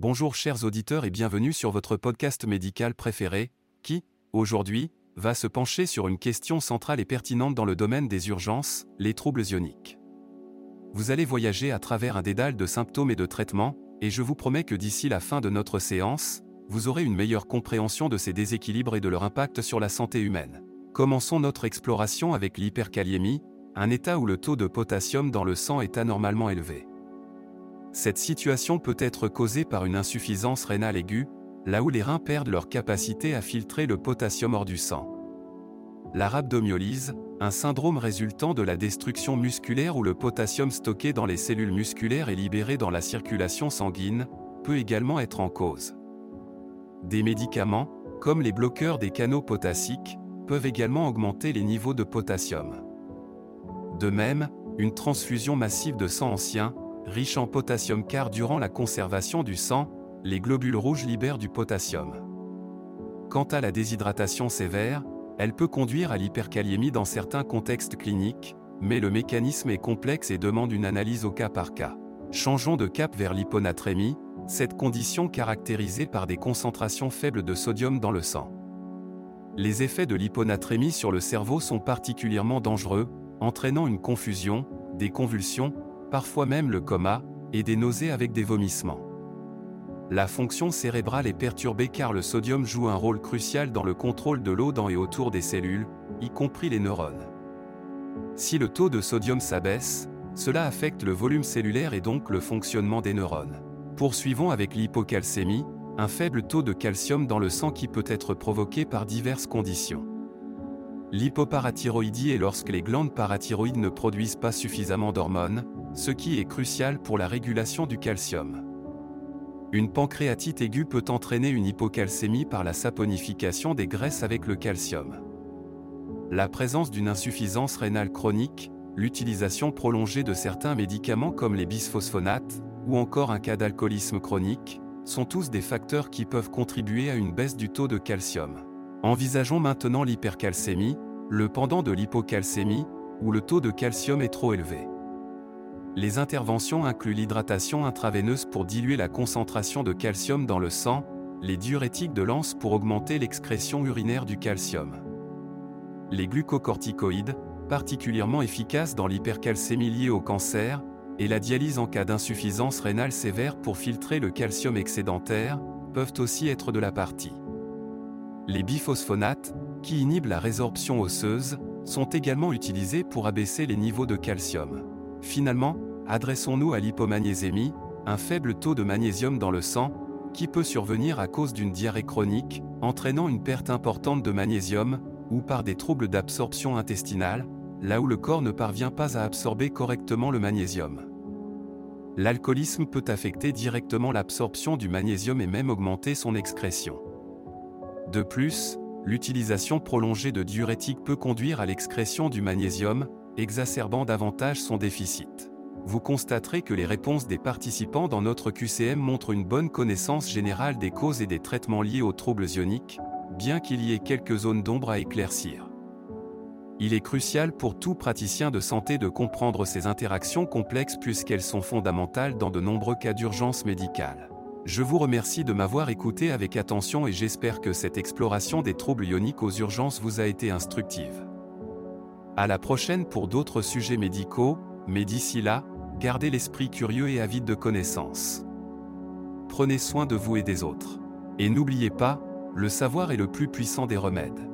Bonjour chers auditeurs et bienvenue sur votre podcast médical préféré, qui, aujourd'hui, va se pencher sur une question centrale et pertinente dans le domaine des urgences, les troubles ioniques. Vous allez voyager à travers un dédale de symptômes et de traitements, et je vous promets que d'ici la fin de notre séance, vous aurez une meilleure compréhension de ces déséquilibres et de leur impact sur la santé humaine. Commençons notre exploration avec l'hyperkaliémie, un état où le taux de potassium dans le sang est anormalement élevé. Cette situation peut être causée par une insuffisance rénale aiguë, là où les reins perdent leur capacité à filtrer le potassium hors du sang. La rhabdomyolyse, un syndrome résultant de la destruction musculaire où le potassium stocké dans les cellules musculaires est libéré dans la circulation sanguine, peut également être en cause. Des médicaments, comme les bloqueurs des canaux potassiques, peuvent également augmenter les niveaux de potassium. De même, une transfusion massive de sang ancien, riche en potassium car durant la conservation du sang, les globules rouges libèrent du potassium. Quant à la déshydratation sévère, elle peut conduire à l'hyperkaliémie dans certains contextes cliniques, mais le mécanisme est complexe et demande une analyse au cas par cas. Changeons de cap vers l'hyponatrémie, cette condition caractérisée par des concentrations faibles de sodium dans le sang. Les effets de l'hyponatrémie sur le cerveau sont particulièrement dangereux, entraînant une confusion, des convulsions, parfois même le coma, et des nausées avec des vomissements. La fonction cérébrale est perturbée car le sodium joue un rôle crucial dans le contrôle de l'eau dans et autour des cellules, y compris les neurones. Si le taux de sodium s'abaisse, cela affecte le volume cellulaire et donc le fonctionnement des neurones. Poursuivons avec l'hypocalcémie, un faible taux de calcium dans le sang qui peut être provoqué par diverses conditions. L'hypoparathyroïdie est lorsque les glandes parathyroïdes ne produisent pas suffisamment d'hormones, ce qui est crucial pour la régulation du calcium. Une pancréatite aiguë peut entraîner une hypocalcémie par la saponification des graisses avec le calcium. La présence d'une insuffisance rénale chronique, l'utilisation prolongée de certains médicaments comme les bisphosphonates, ou encore un cas d'alcoolisme chronique, sont tous des facteurs qui peuvent contribuer à une baisse du taux de calcium. Envisageons maintenant l'hypercalcémie, le pendant de l'hypocalcémie, où le taux de calcium est trop élevé. Les interventions incluent l'hydratation intraveineuse pour diluer la concentration de calcium dans le sang, les diurétiques de lance pour augmenter l'excrétion urinaire du calcium. Les glucocorticoïdes, particulièrement efficaces dans l'hypercalcémie liée au cancer, et la dialyse en cas d'insuffisance rénale sévère pour filtrer le calcium excédentaire, peuvent aussi être de la partie. Les biphosphonates, qui inhibent la résorption osseuse, sont également utilisés pour abaisser les niveaux de calcium. Finalement, adressons-nous à l'hypomagnésémie, un faible taux de magnésium dans le sang, qui peut survenir à cause d'une diarrhée chronique, entraînant une perte importante de magnésium, ou par des troubles d'absorption intestinale, là où le corps ne parvient pas à absorber correctement le magnésium. L'alcoolisme peut affecter directement l'absorption du magnésium et même augmenter son excrétion. De plus, l'utilisation prolongée de diurétiques peut conduire à l'excrétion du magnésium, exacerbant davantage son déficit vous constaterez que les réponses des participants dans notre QCM montrent une bonne connaissance générale des causes et des traitements liés aux troubles ioniques, bien qu'il y ait quelques zones d'ombre à éclaircir. Il est crucial pour tout praticien de santé de comprendre ces interactions complexes puisqu'elles sont fondamentales dans de nombreux cas d'urgence médicale. Je vous remercie de m'avoir écouté avec attention et j'espère que cette exploration des troubles ioniques aux urgences vous a été instructive. À la prochaine pour d'autres sujets médicaux, mais d'ici là, Gardez l'esprit curieux et avide de connaissances. Prenez soin de vous et des autres. Et n'oubliez pas, le savoir est le plus puissant des remèdes.